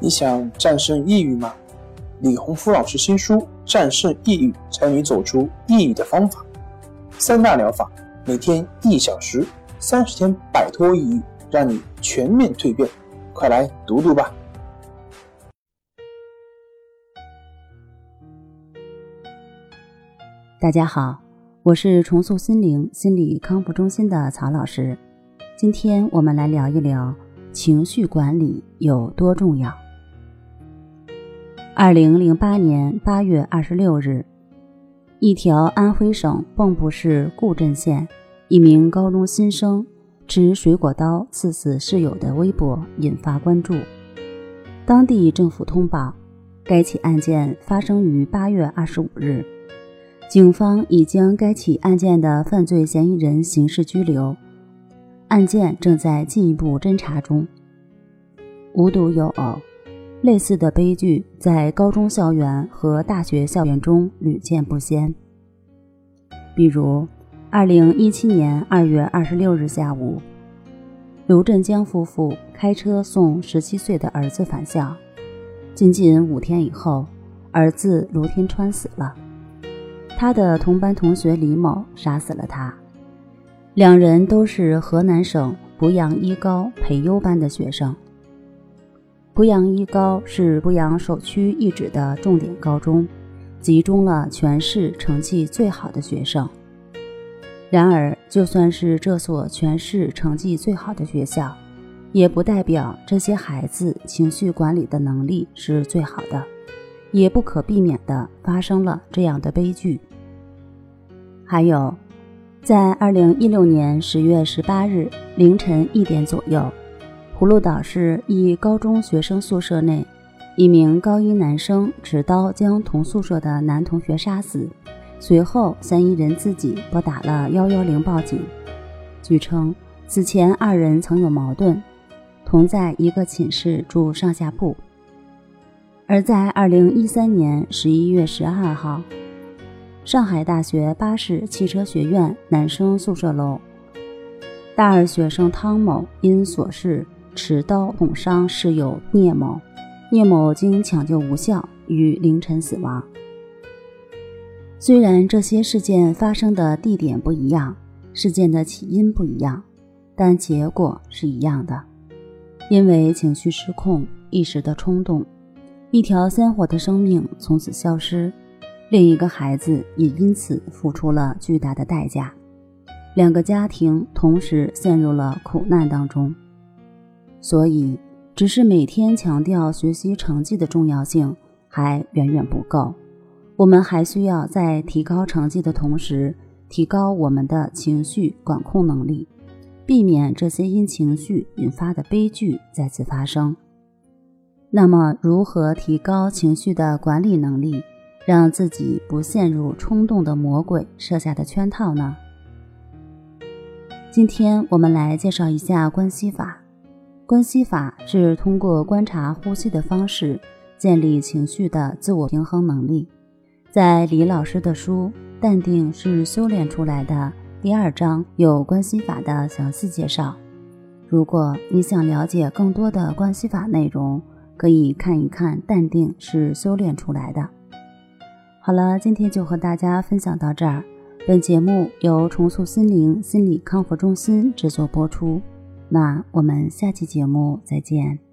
你想战胜抑郁吗？李洪福老师新书《战胜抑郁，教你走出抑郁的方法》，三大疗法，每天一小时，三十天摆脱抑郁，让你全面蜕变。快来读读吧！大家好，我是重塑心灵心理康复中心的曹老师。今天我们来聊一聊情绪管理有多重要。二零零八年八月二十六日，一条安徽省蚌埠市固镇县一名高中新生持水果刀刺死室友的微博引发关注。当地政府通报，该起案件发生于八月二十五日，警方已将该起案件的犯罪嫌疑人刑事拘留，案件正在进一步侦查中。无独有偶。类似的悲剧在高中校园和大学校园中屡见不鲜。比如，二零一七年二月二十六日下午，刘振江夫妇开车送十七岁的儿子返校，仅仅五天以后，儿子卢天川死了。他的同班同学李某杀死了他。两人都是河南省濮阳一高培优班的学生。濮阳一高是濮阳首屈一指的重点高中，集中了全市成绩最好的学生。然而，就算是这所全市成绩最好的学校，也不代表这些孩子情绪管理的能力是最好的，也不可避免地发生了这样的悲剧。还有，在二零一六年十月十八日凌晨一点左右。葫芦岛市一高中学生宿舍内，一名高一男生持刀将同宿舍的男同学杀死，随后嫌疑人自己拨打了幺幺零报警。据称，此前二人曾有矛盾，同在一个寝室住上下铺。而在二零一三年十一月十二号，上海大学巴士汽车学院男生宿舍楼，大二学生汤某因琐事。持刀捅伤室友聂某，聂某经抢救无效，于凌晨死亡。虽然这些事件发生的地点不一样，事件的起因不一样，但结果是一样的。因为情绪失控、一时的冲动，一条鲜活的生命从此消失，另一个孩子也因此付出了巨大的代价，两个家庭同时陷入了苦难当中。所以，只是每天强调学习成绩的重要性还远远不够。我们还需要在提高成绩的同时，提高我们的情绪管控能力，避免这些因情绪引发的悲剧再次发生。那么，如何提高情绪的管理能力，让自己不陷入冲动的魔鬼设下的圈套呢？今天我们来介绍一下关系法。关系法是通过观察呼吸的方式建立情绪的自我平衡能力。在李老师的书《淡定是修炼出来的》第二章有关系法的详细介绍。如果你想了解更多的关系法内容，可以看一看《淡定是修炼出来的》。好了，今天就和大家分享到这儿。本节目由重塑心灵心理康复中心制作播出。那我们下期节目再见。